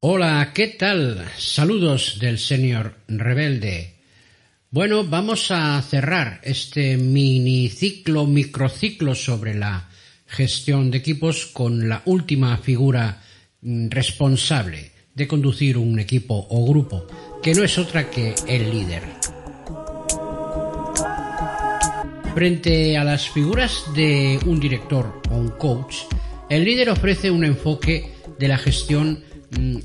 Hola, ¿qué tal? Saludos del señor rebelde. Bueno, vamos a cerrar este miniciclo, microciclo sobre la gestión de equipos con la última figura mm, responsable de conducir un equipo o grupo, que no es otra que el líder. Frente a las figuras de un director o un coach, el líder ofrece un enfoque de la gestión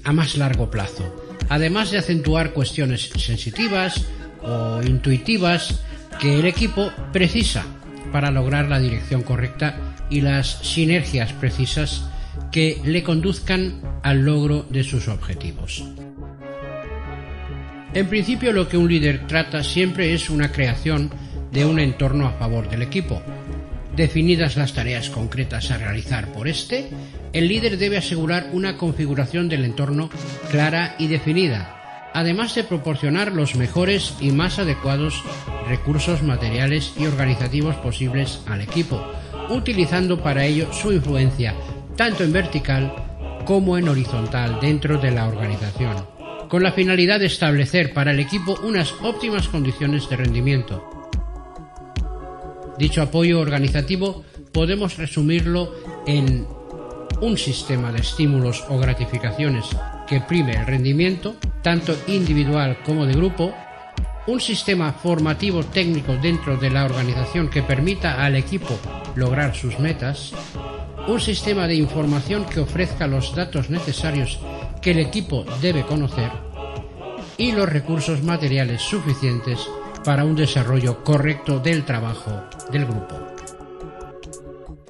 a más largo plazo, además de acentuar cuestiones sensitivas o intuitivas que el equipo precisa para lograr la dirección correcta y las sinergias precisas que le conduzcan al logro de sus objetivos. En principio lo que un líder trata siempre es una creación de un entorno a favor del equipo. Definidas las tareas concretas a realizar por este, el líder debe asegurar una configuración del entorno clara y definida, además de proporcionar los mejores y más adecuados recursos materiales y organizativos posibles al equipo, utilizando para ello su influencia tanto en vertical como en horizontal dentro de la organización, con la finalidad de establecer para el equipo unas óptimas condiciones de rendimiento, Dicho apoyo organizativo podemos resumirlo en un sistema de estímulos o gratificaciones que prime el rendimiento, tanto individual como de grupo, un sistema formativo técnico dentro de la organización que permita al equipo lograr sus metas, un sistema de información que ofrezca los datos necesarios que el equipo debe conocer y los recursos materiales suficientes para un desarrollo correcto del trabajo del grupo.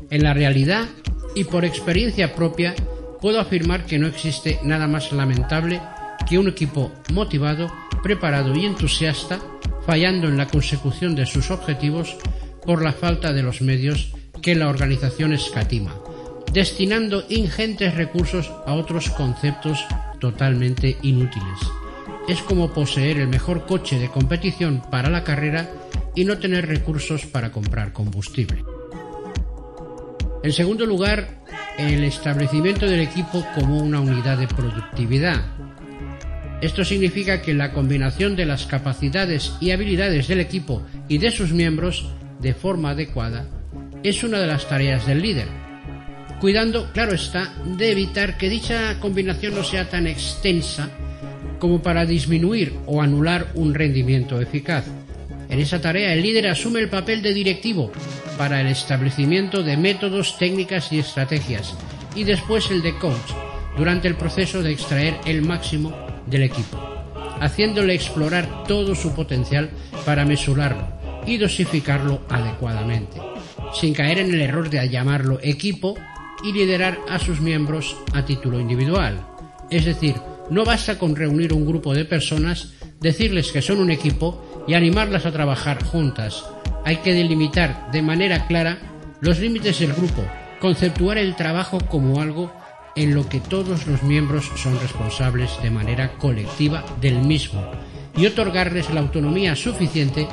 En la realidad y por experiencia propia puedo afirmar que no existe nada más lamentable que un equipo motivado, preparado y entusiasta fallando en la consecución de sus objetivos por la falta de los medios que la organización escatima, destinando ingentes recursos a otros conceptos totalmente inútiles es como poseer el mejor coche de competición para la carrera y no tener recursos para comprar combustible. En segundo lugar, el establecimiento del equipo como una unidad de productividad. Esto significa que la combinación de las capacidades y habilidades del equipo y de sus miembros de forma adecuada es una de las tareas del líder, cuidando, claro está, de evitar que dicha combinación no sea tan extensa como para disminuir o anular un rendimiento eficaz. En esa tarea el líder asume el papel de directivo para el establecimiento de métodos, técnicas y estrategias y después el de coach durante el proceso de extraer el máximo del equipo, haciéndole explorar todo su potencial para mesurarlo y dosificarlo adecuadamente, sin caer en el error de llamarlo equipo y liderar a sus miembros a título individual, es decir, no basta con reunir un grupo de personas, decirles que son un equipo y animarlas a trabajar juntas. Hay que delimitar de manera clara los límites del grupo, conceptuar el trabajo como algo en lo que todos los miembros son responsables de manera colectiva del mismo y otorgarles la autonomía suficiente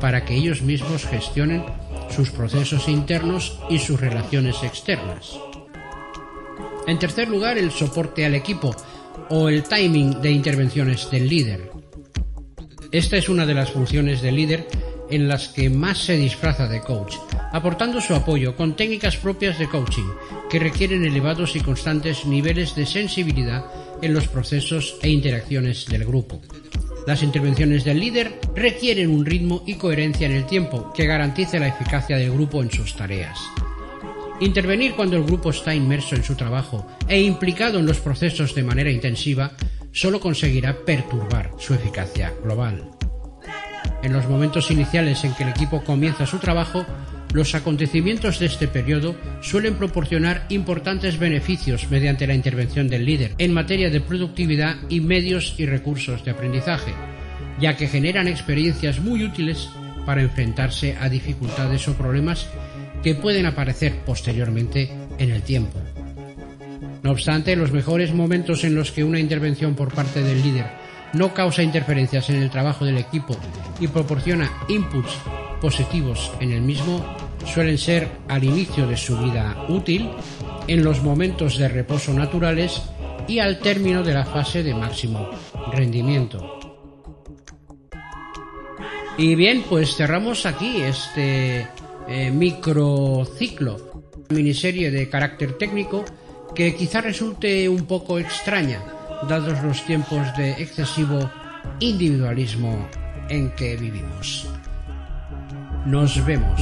para que ellos mismos gestionen sus procesos internos y sus relaciones externas. En tercer lugar, el soporte al equipo, o el timing de intervenciones del líder. Esta es una de las funciones del líder en las que más se disfraza de coach, aportando su apoyo con técnicas propias de coaching que requieren elevados y constantes niveles de sensibilidad en los procesos e interacciones del grupo. Las intervenciones del líder requieren un ritmo y coherencia en el tiempo que garantice la eficacia del grupo en sus tareas. Intervenir cuando el grupo está inmerso en su trabajo e implicado en los procesos de manera intensiva solo conseguirá perturbar su eficacia global. En los momentos iniciales en que el equipo comienza su trabajo, los acontecimientos de este periodo suelen proporcionar importantes beneficios mediante la intervención del líder en materia de productividad y medios y recursos de aprendizaje, ya que generan experiencias muy útiles para enfrentarse a dificultades o problemas que pueden aparecer posteriormente en el tiempo. No obstante, los mejores momentos en los que una intervención por parte del líder no causa interferencias en el trabajo del equipo y proporciona inputs positivos en el mismo suelen ser al inicio de su vida útil, en los momentos de reposo naturales y al término de la fase de máximo rendimiento. Y bien, pues cerramos aquí este eh, microciclo, miniserie de carácter técnico que quizá resulte un poco extraña, dados los tiempos de excesivo individualismo en que vivimos. Nos vemos.